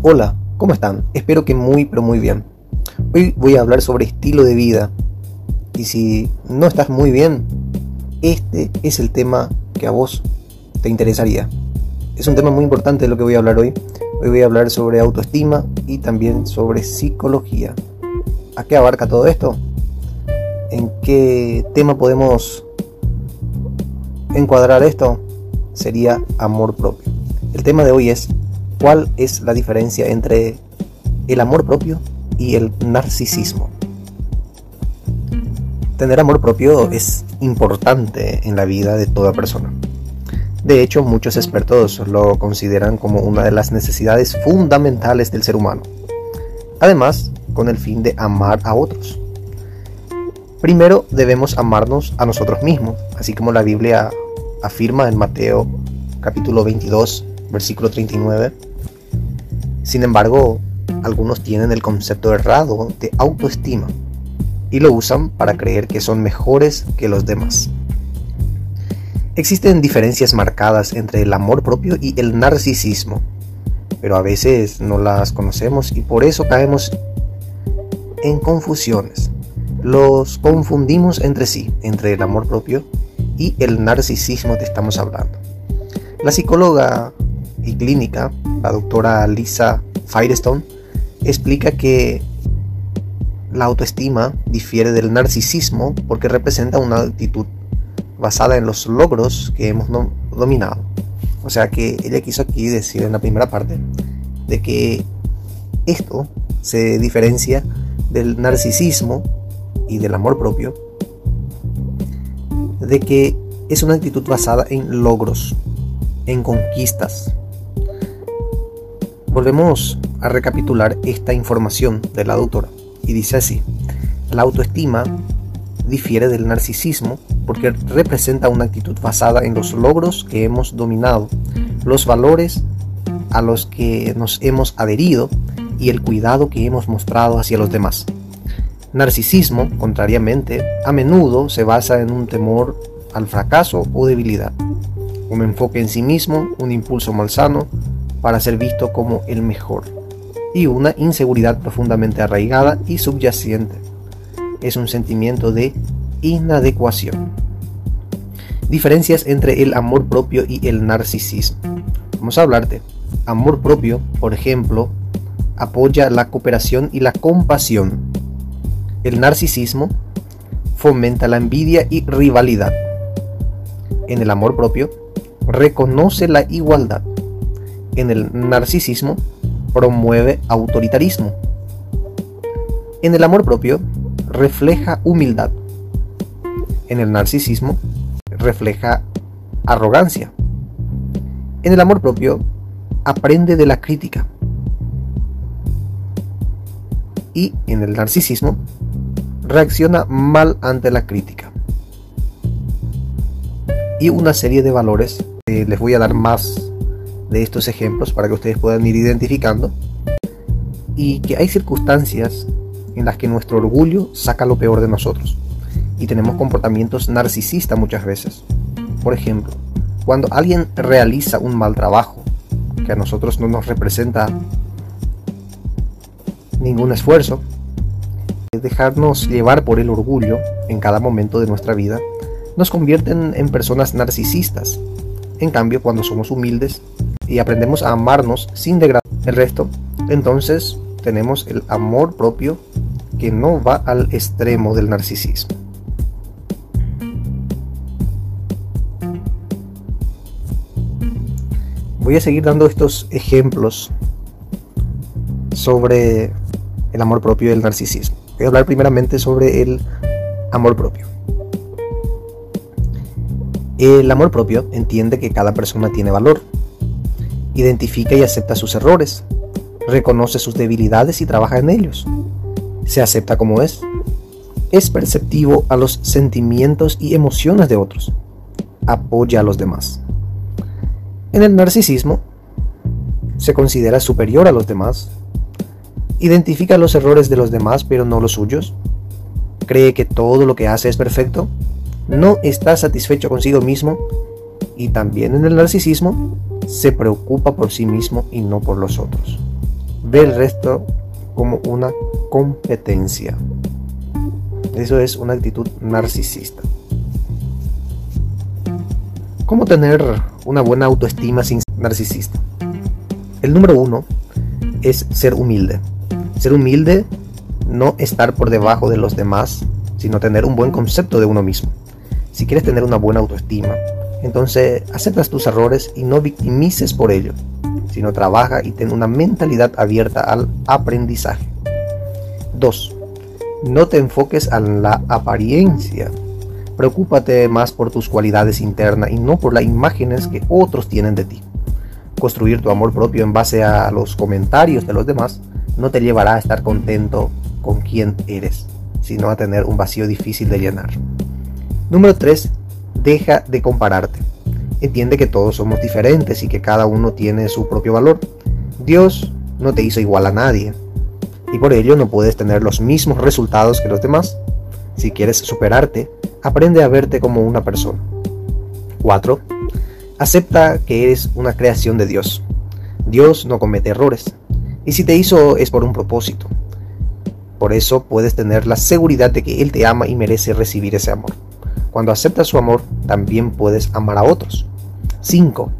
Hola, ¿cómo están? Espero que muy pero muy bien. Hoy voy a hablar sobre estilo de vida. Y si no estás muy bien, este es el tema que a vos te interesaría. Es un tema muy importante de lo que voy a hablar hoy. Hoy voy a hablar sobre autoestima y también sobre psicología. ¿A qué abarca todo esto? ¿En qué tema podemos encuadrar esto? Sería amor propio. El tema de hoy es cuál es la diferencia entre el amor propio y el narcisismo. Tener amor propio es importante en la vida de toda persona. De hecho, muchos expertos lo consideran como una de las necesidades fundamentales del ser humano. Además, con el fin de amar a otros. Primero debemos amarnos a nosotros mismos, así como la Biblia afirma en Mateo capítulo 22, versículo 39. Sin embargo, algunos tienen el concepto errado de autoestima y lo usan para creer que son mejores que los demás. Existen diferencias marcadas entre el amor propio y el narcisismo, pero a veces no las conocemos y por eso caemos en confusiones. Los confundimos entre sí, entre el amor propio y el narcisismo que estamos hablando. La psicóloga y clínica, la doctora Lisa Firestone, explica que la autoestima difiere del narcisismo porque representa una actitud basada en los logros que hemos dominado. O sea que ella quiso aquí decir en la primera parte de que esto se diferencia del narcisismo y del amor propio, de que es una actitud basada en logros, en conquistas. Volvemos a recapitular esta información de la doctora y dice así, la autoestima difiere del narcisismo porque representa una actitud basada en los logros que hemos dominado, los valores a los que nos hemos adherido y el cuidado que hemos mostrado hacia los demás. Narcisismo, contrariamente, a menudo se basa en un temor al fracaso o debilidad, un enfoque en sí mismo, un impulso malsano para ser visto como el mejor, y una inseguridad profundamente arraigada y subyacente. Es un sentimiento de inadecuación. Diferencias entre el amor propio y el narcisismo. Vamos a hablarte. Amor propio, por ejemplo, apoya la cooperación y la compasión. El narcisismo fomenta la envidia y rivalidad. En el amor propio, reconoce la igualdad. En el narcisismo, promueve autoritarismo. En el amor propio, refleja humildad. En el narcisismo, refleja arrogancia. En el amor propio, aprende de la crítica. Y en el narcisismo, reacciona mal ante la crítica. Y una serie de valores, eh, les voy a dar más de estos ejemplos para que ustedes puedan ir identificando. Y que hay circunstancias en las que nuestro orgullo saca lo peor de nosotros. Y tenemos comportamientos narcisistas muchas veces. Por ejemplo, cuando alguien realiza un mal trabajo que a nosotros no nos representa ningún esfuerzo, dejarnos llevar por el orgullo en cada momento de nuestra vida nos convierten en personas narcisistas. En cambio, cuando somos humildes y aprendemos a amarnos sin degradar el resto, entonces tenemos el amor propio que no va al extremo del narcisismo. Voy a seguir dando estos ejemplos sobre el amor propio y el narcisismo. Voy a hablar primeramente sobre el amor propio. El amor propio entiende que cada persona tiene valor identifica y acepta sus errores, reconoce sus debilidades y trabaja en ellos. Se acepta como es. Es perceptivo a los sentimientos y emociones de otros. Apoya a los demás. En el narcisismo, se considera superior a los demás. Identifica los errores de los demás pero no los suyos. Cree que todo lo que hace es perfecto. No está satisfecho consigo mismo. Y también en el narcisismo se preocupa por sí mismo y no por los otros. Ve el resto como una competencia. Eso es una actitud narcisista. ¿Cómo tener una buena autoestima sin narcisista? El número uno es ser humilde. Ser humilde, no estar por debajo de los demás, sino tener un buen concepto de uno mismo. Si quieres tener una buena autoestima, entonces aceptas tus errores y no victimices por ello, sino trabaja y ten una mentalidad abierta al aprendizaje. 2. No te enfoques en la apariencia. Preocúpate más por tus cualidades internas y no por las imágenes que otros tienen de ti. Construir tu amor propio en base a los comentarios de los demás no te llevará a estar contento con quien eres, sino a tener un vacío difícil de llenar. Número 3. Deja de compararte. Entiende que todos somos diferentes y que cada uno tiene su propio valor. Dios no te hizo igual a nadie y por ello no puedes tener los mismos resultados que los demás. Si quieres superarte, aprende a verte como una persona. 4. Acepta que eres una creación de Dios. Dios no comete errores. Y si te hizo es por un propósito. Por eso puedes tener la seguridad de que Él te ama y merece recibir ese amor. Cuando aceptas su amor, también puedes amar a otros. 5.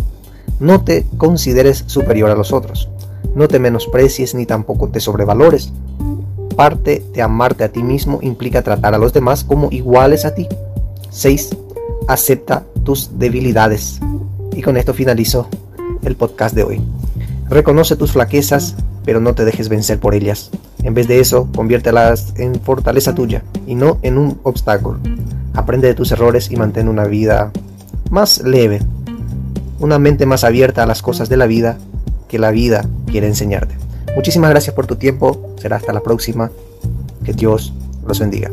No te consideres superior a los otros. No te menosprecies ni tampoco te sobrevalores. Parte de amarte a ti mismo implica tratar a los demás como iguales a ti. 6. Acepta tus debilidades. Y con esto finalizo el podcast de hoy. Reconoce tus flaquezas, pero no te dejes vencer por ellas. En vez de eso, conviértelas en fortaleza tuya y no en un obstáculo. Aprende de tus errores y mantén una vida más leve, una mente más abierta a las cosas de la vida que la vida quiere enseñarte. Muchísimas gracias por tu tiempo. Será hasta la próxima. Que Dios los bendiga.